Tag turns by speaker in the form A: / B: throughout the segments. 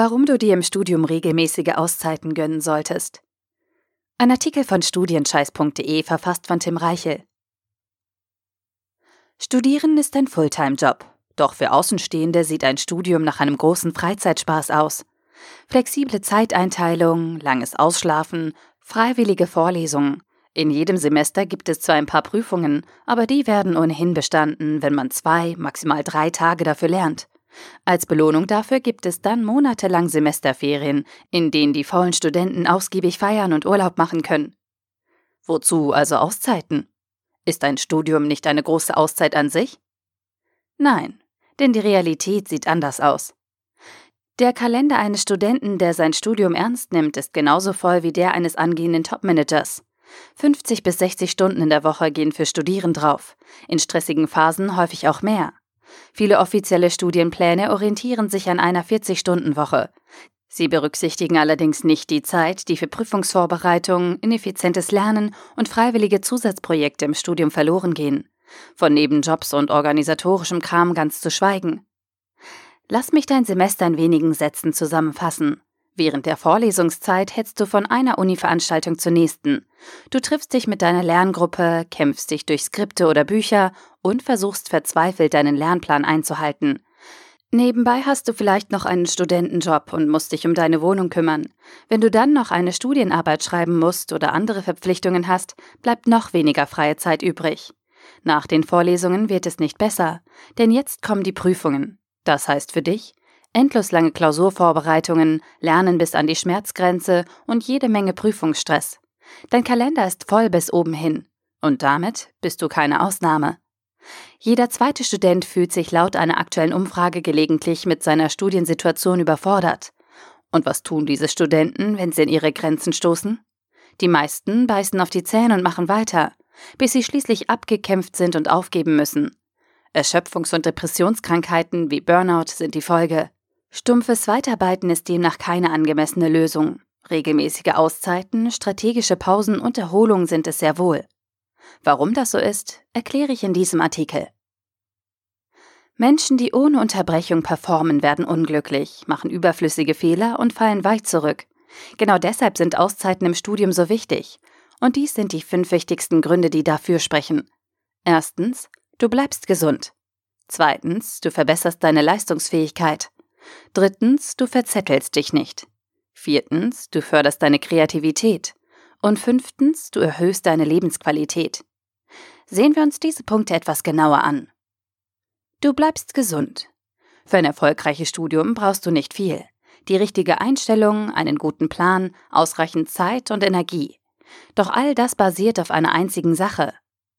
A: Warum du dir im Studium regelmäßige Auszeiten gönnen solltest. Ein Artikel von studienscheiß.de verfasst von Tim Reichel. Studieren ist ein Fulltime-Job. Doch für Außenstehende sieht ein Studium nach einem großen Freizeitspaß aus. Flexible Zeiteinteilung, langes Ausschlafen, freiwillige Vorlesungen. In jedem Semester gibt es zwar ein paar Prüfungen, aber die werden ohnehin bestanden, wenn man zwei, maximal drei Tage dafür lernt. Als Belohnung dafür gibt es dann monatelang Semesterferien, in denen die faulen Studenten ausgiebig feiern und Urlaub machen können. Wozu also Auszeiten? Ist ein Studium nicht eine große Auszeit an sich? Nein, denn die Realität sieht anders aus. Der Kalender eines Studenten, der sein Studium ernst nimmt, ist genauso voll wie der eines angehenden Topmanagers. 50 bis 60 Stunden in der Woche gehen für Studieren drauf, in stressigen Phasen häufig auch mehr. Viele offizielle Studienpläne orientieren sich an einer 40-Stunden-Woche. Sie berücksichtigen allerdings nicht die Zeit, die für Prüfungsvorbereitung, ineffizientes Lernen und freiwillige Zusatzprojekte im Studium verloren gehen. Von Nebenjobs und organisatorischem Kram ganz zu schweigen. Lass mich dein Semester in wenigen Sätzen zusammenfassen. Während der Vorlesungszeit hetzt du von einer Uni-Veranstaltung zur nächsten. Du triffst dich mit deiner Lerngruppe, kämpfst dich durch Skripte oder Bücher und versuchst verzweifelt deinen Lernplan einzuhalten. Nebenbei hast du vielleicht noch einen Studentenjob und musst dich um deine Wohnung kümmern. Wenn du dann noch eine Studienarbeit schreiben musst oder andere Verpflichtungen hast, bleibt noch weniger freie Zeit übrig. Nach den Vorlesungen wird es nicht besser, denn jetzt kommen die Prüfungen. Das heißt für dich, Endlos lange Klausurvorbereitungen, Lernen bis an die Schmerzgrenze und jede Menge Prüfungsstress. Dein Kalender ist voll bis oben hin. Und damit bist du keine Ausnahme. Jeder zweite Student fühlt sich laut einer aktuellen Umfrage gelegentlich mit seiner Studiensituation überfordert. Und was tun diese Studenten, wenn sie in ihre Grenzen stoßen? Die meisten beißen auf die Zähne und machen weiter, bis sie schließlich abgekämpft sind und aufgeben müssen. Erschöpfungs- und Depressionskrankheiten wie Burnout sind die Folge. Stumpfes Weiterarbeiten ist demnach keine angemessene Lösung. Regelmäßige Auszeiten, strategische Pausen und Erholung sind es sehr wohl. Warum das so ist, erkläre ich in diesem Artikel. Menschen, die ohne Unterbrechung performen, werden unglücklich, machen überflüssige Fehler und fallen weit zurück. Genau deshalb sind Auszeiten im Studium so wichtig. Und dies sind die fünf wichtigsten Gründe, die dafür sprechen. Erstens, du bleibst gesund. Zweitens, du verbesserst deine Leistungsfähigkeit. Drittens, du verzettelst dich nicht. Viertens, du förderst deine Kreativität. Und fünftens, du erhöhst deine Lebensqualität. Sehen wir uns diese Punkte etwas genauer an. Du bleibst gesund. Für ein erfolgreiches Studium brauchst du nicht viel. Die richtige Einstellung, einen guten Plan, ausreichend Zeit und Energie. Doch all das basiert auf einer einzigen Sache,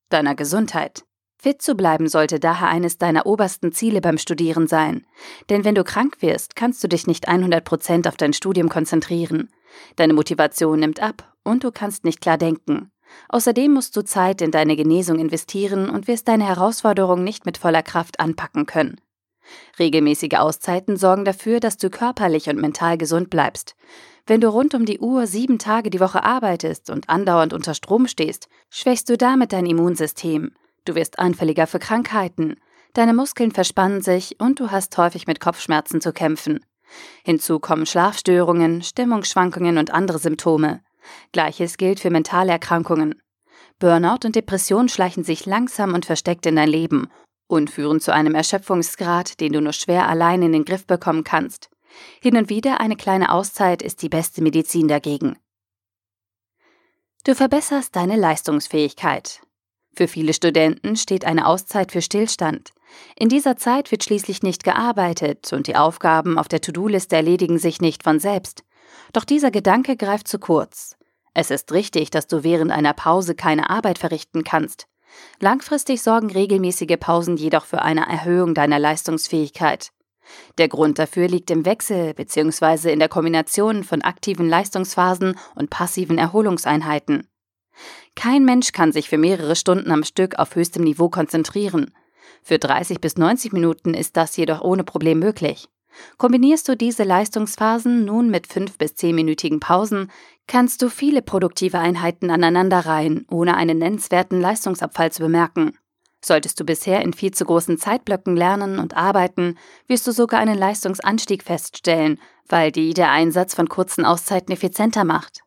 A: deiner Gesundheit. Fit zu bleiben sollte daher eines deiner obersten Ziele beim Studieren sein. Denn wenn du krank wirst, kannst du dich nicht 100 Prozent auf dein Studium konzentrieren. Deine Motivation nimmt ab und du kannst nicht klar denken. Außerdem musst du Zeit in deine Genesung investieren und wirst deine Herausforderung nicht mit voller Kraft anpacken können. Regelmäßige Auszeiten sorgen dafür, dass du körperlich und mental gesund bleibst. Wenn du rund um die Uhr sieben Tage die Woche arbeitest und andauernd unter Strom stehst, schwächst du damit dein Immunsystem. Du wirst anfälliger für Krankheiten, deine Muskeln verspannen sich und du hast häufig mit Kopfschmerzen zu kämpfen. Hinzu kommen Schlafstörungen, Stimmungsschwankungen und andere Symptome. Gleiches gilt für mentale Erkrankungen. Burnout und Depression schleichen sich langsam und versteckt in dein Leben und führen zu einem Erschöpfungsgrad, den du nur schwer allein in den Griff bekommen kannst. Hin und wieder eine kleine Auszeit ist die beste Medizin dagegen. Du verbesserst deine Leistungsfähigkeit. Für viele Studenten steht eine Auszeit für Stillstand. In dieser Zeit wird schließlich nicht gearbeitet und die Aufgaben auf der To-Do-Liste erledigen sich nicht von selbst. Doch dieser Gedanke greift zu kurz. Es ist richtig, dass du während einer Pause keine Arbeit verrichten kannst. Langfristig sorgen regelmäßige Pausen jedoch für eine Erhöhung deiner Leistungsfähigkeit. Der Grund dafür liegt im Wechsel bzw. in der Kombination von aktiven Leistungsphasen und passiven Erholungseinheiten. Kein Mensch kann sich für mehrere Stunden am Stück auf höchstem Niveau konzentrieren. Für 30 bis 90 Minuten ist das jedoch ohne Problem möglich. Kombinierst du diese Leistungsphasen nun mit 5 bis 10-minütigen Pausen, kannst du viele produktive Einheiten aneinanderreihen, ohne einen nennenswerten Leistungsabfall zu bemerken. Solltest du bisher in viel zu großen Zeitblöcken lernen und arbeiten, wirst du sogar einen Leistungsanstieg feststellen, weil die der Einsatz von kurzen Auszeiten effizienter macht.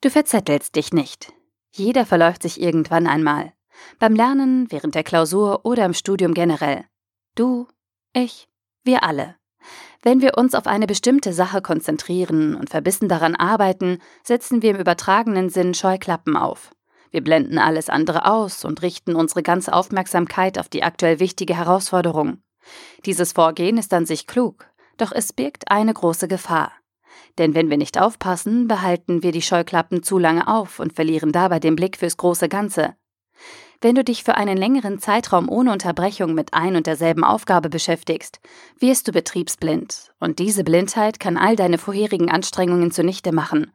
A: Du verzettelst dich nicht. Jeder verläuft sich irgendwann einmal. Beim Lernen, während der Klausur oder im Studium generell. Du, ich, wir alle. Wenn wir uns auf eine bestimmte Sache konzentrieren und verbissen daran arbeiten, setzen wir im übertragenen Sinn Scheuklappen auf. Wir blenden alles andere aus und richten unsere ganze Aufmerksamkeit auf die aktuell wichtige Herausforderung. Dieses Vorgehen ist an sich klug, doch es birgt eine große Gefahr. Denn wenn wir nicht aufpassen, behalten wir die Scheuklappen zu lange auf und verlieren dabei den Blick fürs große Ganze. Wenn du dich für einen längeren Zeitraum ohne Unterbrechung mit ein und derselben Aufgabe beschäftigst, wirst du betriebsblind, und diese Blindheit kann all deine vorherigen Anstrengungen zunichte machen.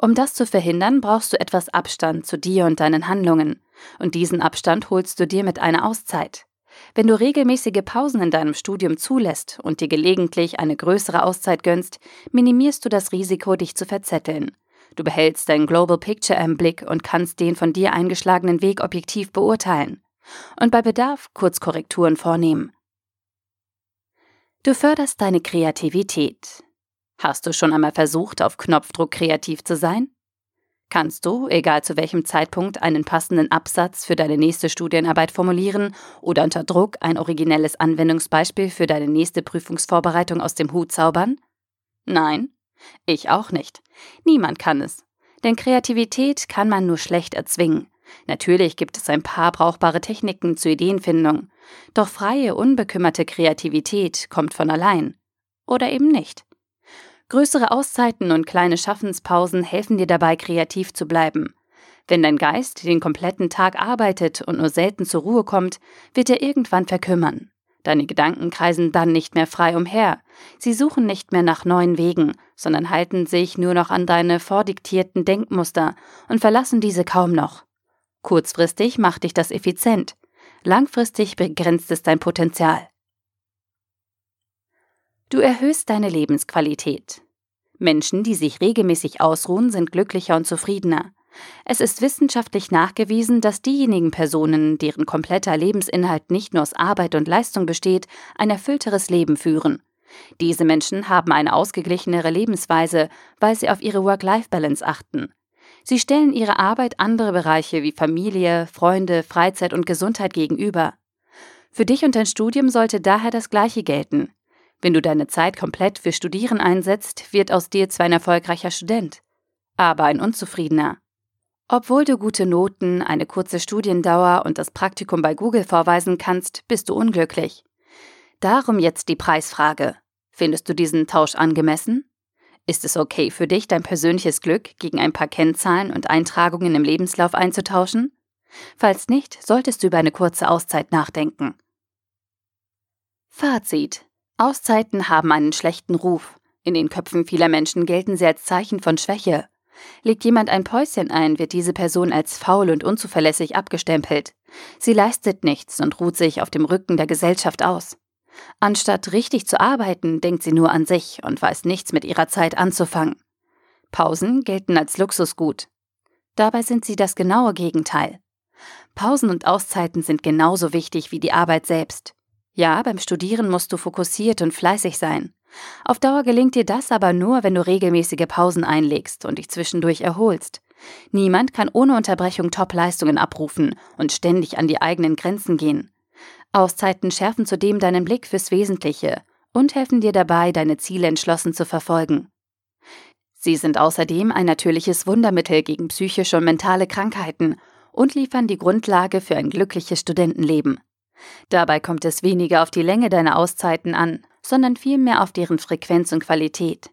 A: Um das zu verhindern, brauchst du etwas Abstand zu dir und deinen Handlungen, und diesen Abstand holst du dir mit einer Auszeit. Wenn du regelmäßige Pausen in deinem Studium zulässt und dir gelegentlich eine größere Auszeit gönnst, minimierst du das Risiko, dich zu verzetteln. Du behältst dein Global Picture im Blick und kannst den von dir eingeschlagenen Weg objektiv beurteilen. Und bei Bedarf Kurzkorrekturen vornehmen. Du förderst deine Kreativität. Hast du schon einmal versucht, auf Knopfdruck kreativ zu sein? Kannst du, egal zu welchem Zeitpunkt, einen passenden Absatz für deine nächste Studienarbeit formulieren oder unter Druck ein originelles Anwendungsbeispiel für deine nächste Prüfungsvorbereitung aus dem Hut zaubern? Nein, ich auch nicht. Niemand kann es. Denn Kreativität kann man nur schlecht erzwingen. Natürlich gibt es ein paar brauchbare Techniken zur Ideenfindung. Doch freie, unbekümmerte Kreativität kommt von allein. Oder eben nicht. Größere Auszeiten und kleine Schaffenspausen helfen dir dabei, kreativ zu bleiben. Wenn dein Geist den kompletten Tag arbeitet und nur selten zur Ruhe kommt, wird er irgendwann verkümmern. Deine Gedanken kreisen dann nicht mehr frei umher. Sie suchen nicht mehr nach neuen Wegen, sondern halten sich nur noch an deine vordiktierten Denkmuster und verlassen diese kaum noch. Kurzfristig macht dich das effizient. Langfristig begrenzt es dein Potenzial. Du erhöhst deine Lebensqualität. Menschen, die sich regelmäßig ausruhen, sind glücklicher und zufriedener. Es ist wissenschaftlich nachgewiesen, dass diejenigen Personen, deren kompletter Lebensinhalt nicht nur aus Arbeit und Leistung besteht, ein erfüllteres Leben führen. Diese Menschen haben eine ausgeglichenere Lebensweise, weil sie auf ihre Work-Life-Balance achten. Sie stellen ihre Arbeit andere Bereiche wie Familie, Freunde, Freizeit und Gesundheit gegenüber. Für dich und dein Studium sollte daher das Gleiche gelten. Wenn du deine Zeit komplett für Studieren einsetzt, wird aus dir zwar ein erfolgreicher Student, aber ein unzufriedener. Obwohl du gute Noten, eine kurze Studiendauer und das Praktikum bei Google vorweisen kannst, bist du unglücklich. Darum jetzt die Preisfrage. Findest du diesen Tausch angemessen? Ist es okay für dich, dein persönliches Glück gegen ein paar Kennzahlen und Eintragungen im Lebenslauf einzutauschen? Falls nicht, solltest du über eine kurze Auszeit nachdenken. Fazit Auszeiten haben einen schlechten Ruf. In den Köpfen vieler Menschen gelten sie als Zeichen von Schwäche. Legt jemand ein Päuschen ein, wird diese Person als faul und unzuverlässig abgestempelt. Sie leistet nichts und ruht sich auf dem Rücken der Gesellschaft aus. Anstatt richtig zu arbeiten, denkt sie nur an sich und weiß nichts mit ihrer Zeit anzufangen. Pausen gelten als Luxusgut. Dabei sind sie das genaue Gegenteil. Pausen und Auszeiten sind genauso wichtig wie die Arbeit selbst. Ja, beim Studieren musst du fokussiert und fleißig sein. Auf Dauer gelingt dir das aber nur, wenn du regelmäßige Pausen einlegst und dich zwischendurch erholst. Niemand kann ohne Unterbrechung Top-Leistungen abrufen und ständig an die eigenen Grenzen gehen. Auszeiten schärfen zudem deinen Blick fürs Wesentliche und helfen dir dabei, deine Ziele entschlossen zu verfolgen. Sie sind außerdem ein natürliches Wundermittel gegen psychische und mentale Krankheiten und liefern die Grundlage für ein glückliches Studentenleben. Dabei kommt es weniger auf die Länge deiner Auszeiten an, sondern vielmehr auf deren Frequenz und Qualität.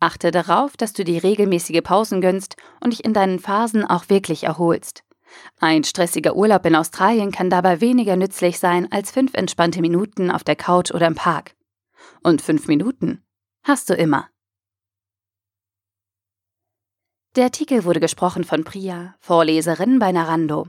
A: Achte darauf, dass du dir regelmäßige Pausen gönnst und dich in deinen Phasen auch wirklich erholst. Ein stressiger Urlaub in Australien kann dabei weniger nützlich sein als fünf entspannte Minuten auf der Couch oder im Park. Und fünf Minuten hast du immer. Der Artikel wurde gesprochen von Priya, Vorleserin bei Narando.